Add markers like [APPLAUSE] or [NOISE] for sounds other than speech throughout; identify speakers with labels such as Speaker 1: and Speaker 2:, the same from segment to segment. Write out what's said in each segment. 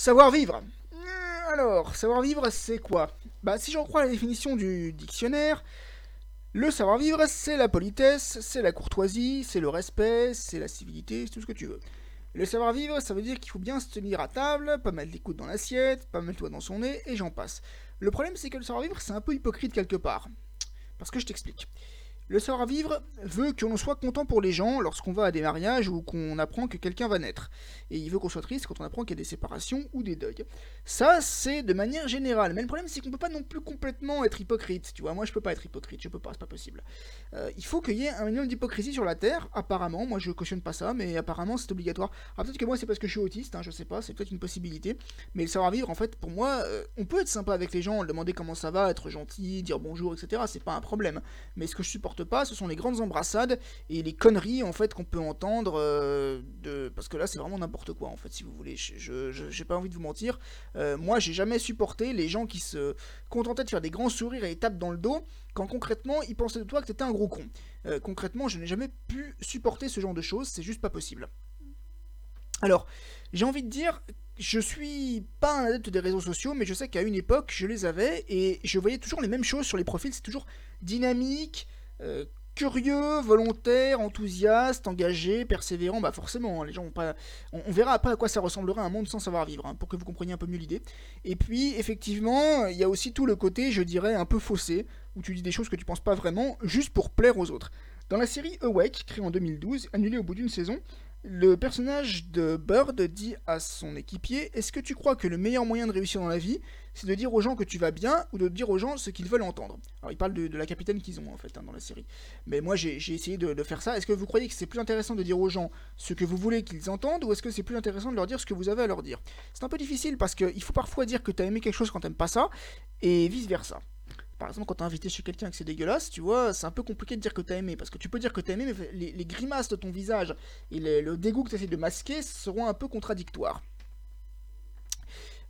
Speaker 1: Savoir-vivre. Euh, alors, savoir-vivre, c'est quoi? Bah, si j'en crois la définition du dictionnaire, le savoir-vivre, c'est la politesse, c'est la courtoisie, c'est le respect, c'est la civilité, c'est tout ce que tu veux. Le savoir-vivre, ça veut dire qu'il faut bien se tenir à table, pas mettre les coudes dans l'assiette, pas mettre le doigt dans son nez, et j'en passe. Le problème, c'est que le savoir-vivre, c'est un peu hypocrite quelque part. Parce que je t'explique. Le savoir-vivre veut qu'on soit content pour les gens lorsqu'on va à des mariages ou qu'on apprend que quelqu'un va naître. Et il veut qu'on soit triste quand on apprend qu'il y a des séparations ou des deuils. Ça, c'est de manière générale. Mais le problème, c'est qu'on peut pas non plus complètement être hypocrite. Tu vois, moi, je peux pas être hypocrite. Je peux pas, c'est pas possible. Euh, il faut qu'il y ait un minimum d'hypocrisie sur la Terre, apparemment. Moi, je cautionne pas ça, mais apparemment, c'est obligatoire. Alors, peut-être que moi, c'est parce que je suis autiste, hein, je sais pas, c'est peut-être une possibilité. Mais le savoir-vivre, en fait, pour moi, euh, on peut être sympa avec les gens, demander comment ça va, être gentil, dire bonjour, etc. C'est pas un problème. Mais ce que je supporte pas, ce sont les grandes embrassades et les conneries en fait qu'on peut entendre euh, de parce que là c'est vraiment n'importe quoi en fait si vous voulez. Je j'ai pas envie de vous mentir. Euh, moi j'ai jamais supporté les gens qui se contentaient de faire des grands sourires et tapent dans le dos quand concrètement ils pensaient de toi que t'étais un gros con. Euh, concrètement je n'ai jamais pu supporter ce genre de choses c'est juste pas possible. Alors j'ai envie de dire je suis pas un adepte des réseaux sociaux, mais je sais qu'à une époque, je les avais et je voyais toujours les mêmes choses sur les profils. C'est toujours dynamique, curieux, volontaire, enthousiaste, engagé, persévérant, bah forcément, hein, les gens vont pas. On, verra après à quoi ça ressemblerait un monde sans savoir vivre, hein, pour que vous compreniez un peu mieux l'idée. Et puis, effectivement, il y a aussi tout le côté, je dirais, un peu faussé, où tu dis des choses que tu penses pas vraiment, juste pour plaire aux autres. Dans la série Awake, créée en 2012, annulée au bout d'une saison, le personnage de Bird dit à son équipier Est-ce que tu crois que le meilleur moyen de réussir dans la vie, c'est de dire aux gens que tu vas bien ou de dire aux gens ce qu'ils veulent entendre? Alors, il parle de, la capitaine qu'ils ont en fait hein, dans la série. Mais moi, j'ai essayé de, faire ça. Est-ce que vous croyez que c'est plus intéressant de dire aux gens ce que vous voulez qu'ils entendent ou est-ce que c'est plus intéressant de leur dire ce que vous avez à leur dire? C'est un peu difficile parce qu'il faut parfois dire que tu as aimé quelque chose quand t'aimes pas ça et vice versa par exemple, quand t'es invité chez quelqu'un et que c'est dégueulasse, tu vois, c'est un peu compliqué de dire que t'as aimé. Parce que tu peux dire que t'as aimé, mais les, grimaces de ton visage et le dégoût que tu essaies de masquer seront un peu contradictoires.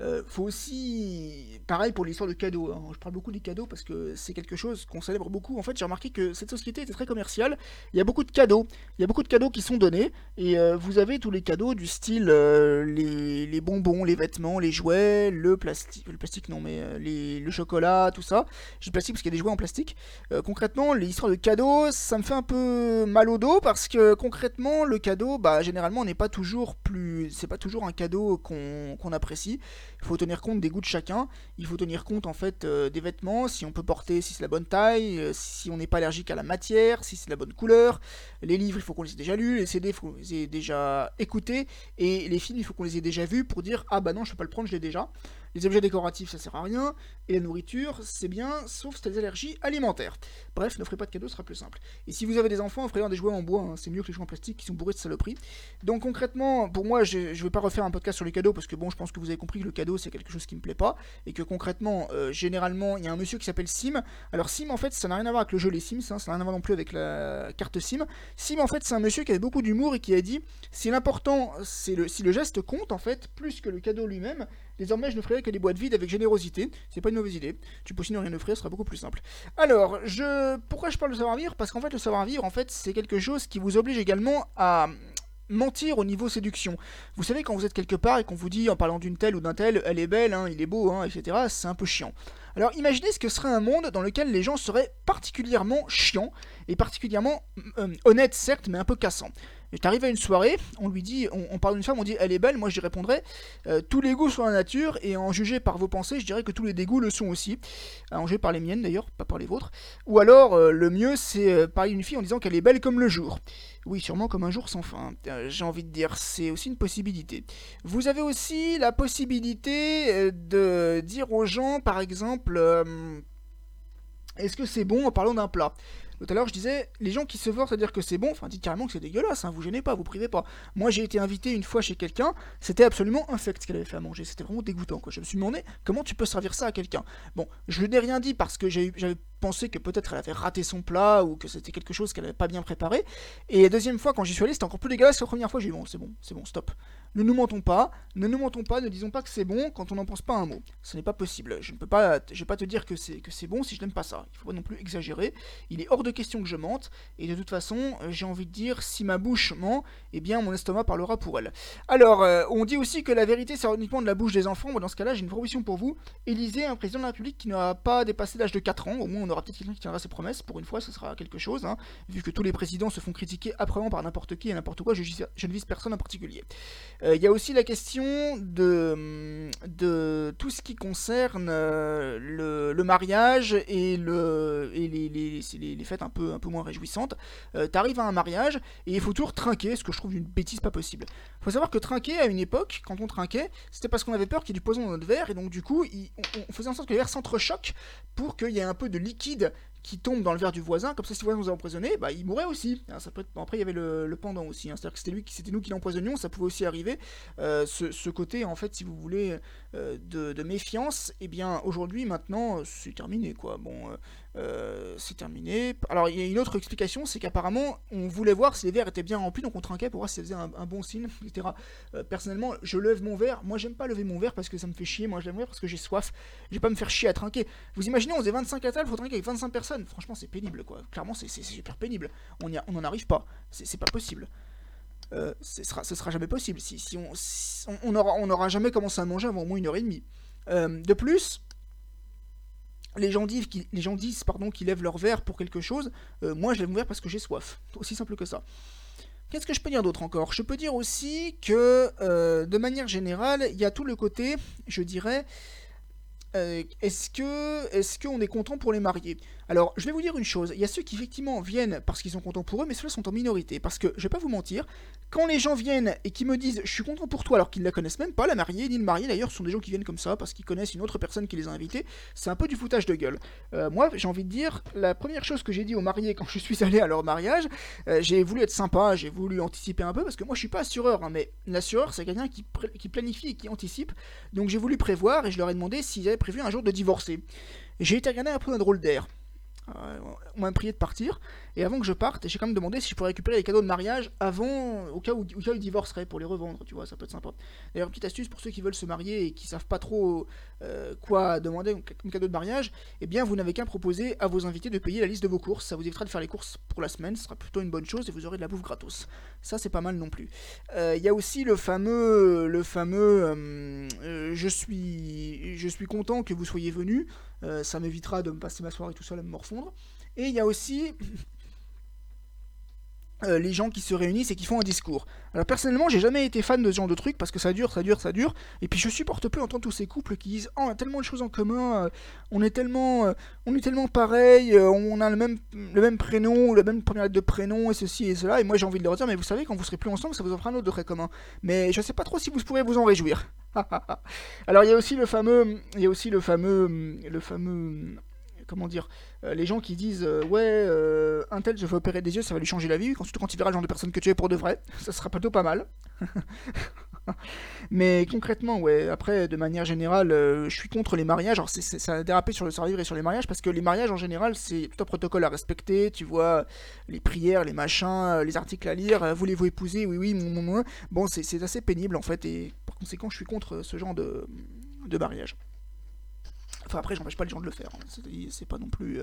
Speaker 1: Euh, faut aussi, pareil pour l'histoire de cadeaux. Hein. Je parle beaucoup des cadeaux parce que c'est quelque chose qu'on célèbre beaucoup. En fait, j'ai remarqué que cette société était très commerciale. Il y a beaucoup de cadeaux. Il y a beaucoup de cadeaux qui sont donnés. Et euh, vous avez tous les cadeaux du style euh, les, bonbons, les vêtements, les jouets, le plastique. Le plastique, non, mais le chocolat, tout ça. J'ai plastique parce qu'il y a des jouets en plastique. concrètement, les histoires de cadeaux, ça me fait un peu mal au dos parce que concrètement, le cadeau, bah, généralement, n'est pas toujours plus. C'est pas toujours un cadeau qu'on apprécie. Il faut tenir compte des goûts de chacun. Il faut tenir compte en fait euh, des vêtements, si on peut porter, si c'est la bonne taille, euh, si on n'est pas allergique à la matière, si c'est la bonne couleur. Les livres, il faut qu'on les ait déjà lus. Les CD, il faut qu'on les ait déjà écoutés. Et les films, il faut qu'on les ait déjà vus pour dire ah bah non, je peux pas le prendre, je l'ai déjà. Les objets décoratifs, ça sert à rien. Et la nourriture, c'est bien, sauf si t'as des allergies alimentaires. Bref, ne ferez pas de cadeaux, ce sera plus simple. Et si vous avez des enfants, offrez-leur des jouets en bois, hein. c'est mieux que les jouets en plastique qui sont bourrés de saloperies. Donc concrètement, pour moi, je, je vais pas refaire un podcast sur les cadeaux parce que bon, je pense que vous avez compris que le cadeau c'est quelque chose qui me plaît pas et que concrètement, euh, généralement, il y a un monsieur qui s'appelle Sim. Alors Sim, en fait, ça n'a rien à voir avec le jeu les Sims, hein, ça n'a rien à voir non plus avec la carte Sim. Sim, en fait, c'est un monsieur qui avait beaucoup d'humour et qui a dit si l'important, c'est le, si le geste compte en fait plus que le cadeau lui-même, Désormais, je ne ferai que des boîtes vides avec générosité. C'est pas une mauvaise idée. Tu peux aussi ne rien offrir, ce sera beaucoup plus simple. Alors, je... pourquoi je parle de savoir-vivre? Parce qu'en fait, le savoir-vivre, en fait, c'est quelque chose qui vous oblige également à mentir au niveau séduction. Vous savez, quand vous êtes quelque part et qu'on vous dit en parlant d'une telle ou d'un tel, elle est belle, hein, il est beau, hein, etc., c'est un peu chiant. Alors imaginez ce que serait un monde dans lequel les gens seraient particulièrement chiants et particulièrement euh, honnêtes certes, mais un peu cassants. Et t'arrives à une soirée, on lui dit, on, parle d'une femme, on dit elle est belle, moi je répondrais euh, tous les goûts sont la nature, et en juger par vos pensées, je dirais que tous les dégoûts le sont aussi. En juger par les miennes d'ailleurs, pas par les vôtres. Ou alors, euh, le mieux c'est euh, parler d'une fille en disant qu'elle est belle comme le jour. Oui, sûrement comme un jour sans fin. J'ai envie de dire, c'est aussi une possibilité. Vous avez aussi la possibilité de dire aux gens, par exemple, est-ce que c'est bon en parlant d'un plat? Tout à l'heure, je disais, les gens qui se forcent à dire que c'est bon, enfin, dites carrément que c'est dégueulasse, hein, vous gênez pas, vous privez pas. Moi, j'ai été invité une fois chez quelqu'un, c'était absolument infect ce qu'elle avait fait à manger, c'était vraiment dégoûtant. Je me suis demandé, comment tu peux servir ça à quelqu'un Bon, je n'ai rien dit parce que j'avais pensé que peut-être elle avait raté son plat ou que c'était quelque chose qu'elle n'avait pas bien préparé. Et la deuxième fois, quand j'y suis allé, c'était encore plus dégueulasse que la première fois. J'ai dit bon, c'est bon, c'est bon, stop. Ne nous mentons pas, ne nous mentons pas, ne disons pas que c'est bon quand on n'en pense pas un mot. Ce n'est pas possible. Je ne peux pas, je vais pas te dire que c'est que c'est bon si je n'aime pas ça. Il faut pas non plus exagérer. Il est hors de question que je mente. Et de toute façon, j'ai envie de dire, si ma bouche ment, eh bien mon estomac parlera pour elle. Alors, euh, on dit aussi que la vérité sort uniquement de la bouche des enfants. Moi, dans ce cas-là, j'ai une proposition pour vous. Élisez un président de la République qui n'aura pas dépassé l'âge de 4 ans. Au moins, on aura peut-être quelqu'un qui tiendra ses promesses. Pour une fois, ce sera quelque chose. Hein. vu que tous les présidents se font critiquer après par n'importe qui et n'importe quoi, je, ne vise personne en particulier. Euh, il y a aussi la question de, de tout ce qui concerne euh, le, mariage et, le, et les, fêtes un peu, moins réjouissantes. Euh, T'arrives à un mariage et il faut toujours trinquer, ce que je trouve une bêtise pas possible. Il faut savoir que trinquer à une époque, quand on trinquait, c'était parce qu'on avait peur qu'il y ait du poison dans notre verre et donc du coup, on, faisait en sorte que les verres s'entrechoquent pour qu'il y ait un peu de liquide qui tombe dans le verre du voisin, comme ça si le voisin nous a empoisonné, bah il mourrait aussi. peut Après il y avait le, pendant aussi, hein. c'est-à-dire que c'était nous qui l'empoisonnions, ça pouvait aussi arriver. Euh, ce, côté en fait, si vous voulez, euh, de, méfiance, eh bien aujourd'hui maintenant c'est terminé quoi. Bon, euh, c'est terminé. Alors il y a une autre explication, c'est qu'apparemment on voulait voir si les verres étaient bien remplis, donc on trinquait pour voir si ça faisait un, bon signe, etc. personnellement, je lève mon verre. Moi j'aime pas lever mon verre parce que ça me fait chier. Moi je lève mon verre parce que j'ai soif. Je vais pas me faire chier à trinquer. Vous imaginez, on faisait 25 à table, faut trinquer avec 25 personnes franchement, c'est pénible, quoi. Clairement, c'est super pénible. On n'en arrive pas. C'est pas possible. Euh, ce sera, sera jamais possible. Si, si on, on, aura, on aura jamais commencé à manger avant au moins une heure et demie. Euh, de plus, les gens disent, qui, les gens disent pardon, qu'ils lèvent leur verre pour quelque chose. Euh, moi, je lève mon verre parce que j'ai soif. Aussi simple que ça. Qu'est-ce que je peux dire d'autre encore? Je peux dire aussi que, de manière générale, il y a tout le côté, je dirais, est-ce que est-ce qu'on est content pour les mariés? Alors, je vais vous dire une chose, il y a ceux qui effectivement viennent parce qu'ils sont contents pour eux, mais ceux-là sont en minorité. Parce que, je vais pas vous mentir, quand les gens viennent et qui me disent je suis content pour toi alors qu'ils ne la connaissent même pas, la mariée ni le marié d'ailleurs, ce sont des gens qui viennent comme ça parce qu'ils connaissent une autre personne qui les a invités, c'est un peu du foutage de gueule. Euh, moi, j'ai envie de dire, la première chose que j'ai dit aux mariés quand je suis allé à leur mariage, euh, j'ai voulu être sympa, j'ai voulu anticiper un peu parce que moi je suis pas assureur, hein, mais l'assureur c'est quelqu'un qui, qui planifie et qui anticipe. Donc j'ai voulu prévoir et je leur ai demandé s'ils avaient prévu un jour de divorcer. J'ai été regarder un peu un drôle d'air. Euh, on m'a prié de partir. Et avant que je parte, j'ai quand même demandé si je pourrais récupérer les cadeaux de mariage avant, au cas où, cas où ils divorceraient, pour les revendre, tu vois, ça peut être sympa. D'ailleurs, petite astuce pour ceux qui veulent se marier et qui savent pas trop euh, quoi demander comme cadeau de mariage, eh bien, vous n'avez qu'à proposer à vos invités de payer la liste de vos courses. Ça vous évitera de faire les courses pour la semaine, ce sera plutôt une bonne chose et vous aurez de la bouffe gratos. Ça, c'est pas mal non plus. Euh, il y a aussi le fameux, le fameux, je suis, je suis content que vous soyez venus. Euh, ça m'évitera de me passer ma soirée tout seul à me morfondre. Et il y a aussi [LAUGHS] euh, les gens qui se réunissent et qui font un discours. Alors personnellement, j'ai jamais été fan de ce genre de truc parce que ça dure, ça dure, ça dure. Et puis je supporte plus entendre tous ces couples qui disent "Oh, on a tellement de choses en commun, euh, on est tellement on est tellement pareil, on a le même le même prénom, la même première lettre de prénom et ceci et cela." Et moi j'ai envie de leur dire "Mais vous savez quand vous serez plus ensemble, ça vous offre un autre de très commun." Mais je sais pas trop si vous pourrez vous en réjouir. [LAUGHS] Alors il y a aussi le fameux, il y a aussi le fameux, le fameux, comment dire, euh, les gens qui disent euh, ouais, euh, un tel je veux opérer des yeux, ça va lui changer la vie. Quand il verra le genre de personne que tu es pour de vrai, [LAUGHS] ça sera plutôt pas mal. [LAUGHS] Mais concrètement, ouais, après, de manière générale, je suis contre les mariages. Alors, ça a dérapé sur le servir et sur les mariages, parce que les mariages, en général, c'est tout un protocole à respecter. Tu vois, les prières, les machins, les articles à lire. Voulez-vous épouser? Oui, oui, mon, Bon, c'est assez pénible, en fait, et par conséquent, je suis contre ce genre de, de mariage. Enfin, après, j'empêche pas les gens de le faire. Hein. C'est pas non plus.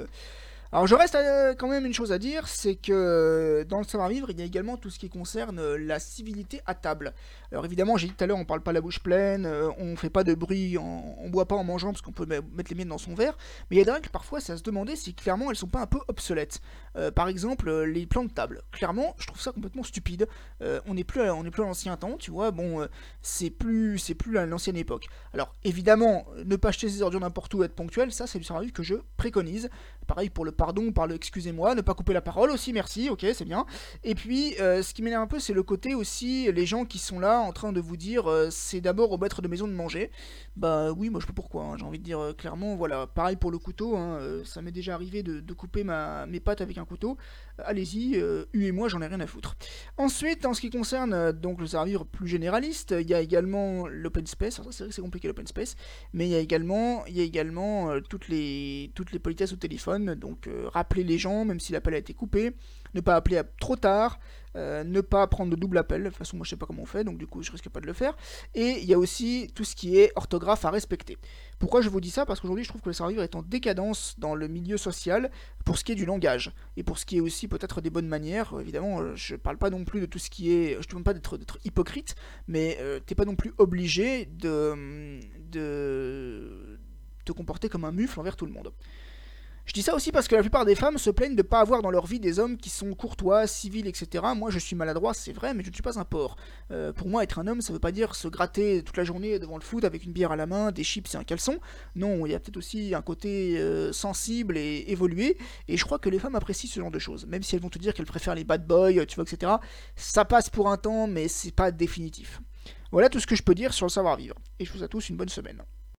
Speaker 1: Alors je reste euh, quand même une chose à dire, c'est que euh, dans le savoir-vivre, il y a également tout ce qui concerne euh, la civilité à table. Alors évidemment, j'ai dit tout à l'heure, on parle pas la bouche pleine, on fait pas de bruit, on, boit pas en mangeant parce qu'on peut mettre les miennes dans son verre, mais il y a des règles parfois, c'est à se demander si clairement elles sont pas un peu obsolètes. par exemple, les plans de table. Clairement, je trouve ça complètement stupide. on n'est plus, on à l'ancien temps, tu vois. Bon, c'est plus, c'est plus à l'ancienne époque. Alors évidemment, ne pas acheter ses ordures n'importe où, être ponctuel, ça c'est du savoir-vivre que je préconise. Pareil pour le pardon, par le excusez-moi, ne pas couper la parole aussi, merci, ok, c'est bien. Et puis, euh, ce qui m'énerve un peu, c'est le côté aussi, les gens qui sont là en train de vous dire euh, c'est d'abord au maître de maison de manger. Bah oui, moi je sais pourquoi, hein, j'ai envie de dire clairement, voilà, pareil pour le couteau, hein, ça m'est déjà arrivé de, couper ma, mes pattes avec un couteau. Allez-y, huez-moi, j'en ai rien à foutre. Ensuite, en ce qui concerne donc le servir plus généraliste, il y a également l'open space, c'est vrai que c'est compliqué l'open space, mais il y a également, il y a également toutes les politesses au téléphone, donc euh, rappeler les gens, même si l'appel a été coupé, ne pas appeler trop tard, euh, ne pas prendre de double appel, de toute façon moi je sais pas comment on fait, donc du coup je risque pas de le faire, et il y a aussi tout ce qui est orthographe à respecter. Pourquoi je vous dis ça? Parce qu'aujourd'hui je trouve que le serveur est en décadence dans le milieu social pour ce qui est du langage, et pour ce qui est aussi peut-être des bonnes manières, évidemment euh, je parle pas non plus de tout ce qui est, je ne demande pas d'être hypocrite, mais t'es pas non plus obligé de te comporter comme un mufle envers tout le monde. Je dis ça aussi parce que la plupart des femmes se plaignent de ne pas avoir dans leur vie des hommes qui sont courtois, civils, etc. Moi, je suis maladroit, c'est vrai, mais je ne suis pas un porc. Euh, pour moi, être un homme, ça ne veut pas dire se gratter toute la journée devant le foot avec une bière à la main, des chips et un caleçon. Non, il y a peut-être aussi un côté euh, sensible et évolué. Et je crois que les femmes apprécient ce genre de choses. Même si elles vont te dire qu'elles préfèrent les bad boys, tu vois, etc. Ça passe pour un temps, mais c'est pas définitif. Voilà tout ce que je peux dire sur le savoir-vivre. Et je vous souhaite à tous une bonne semaine.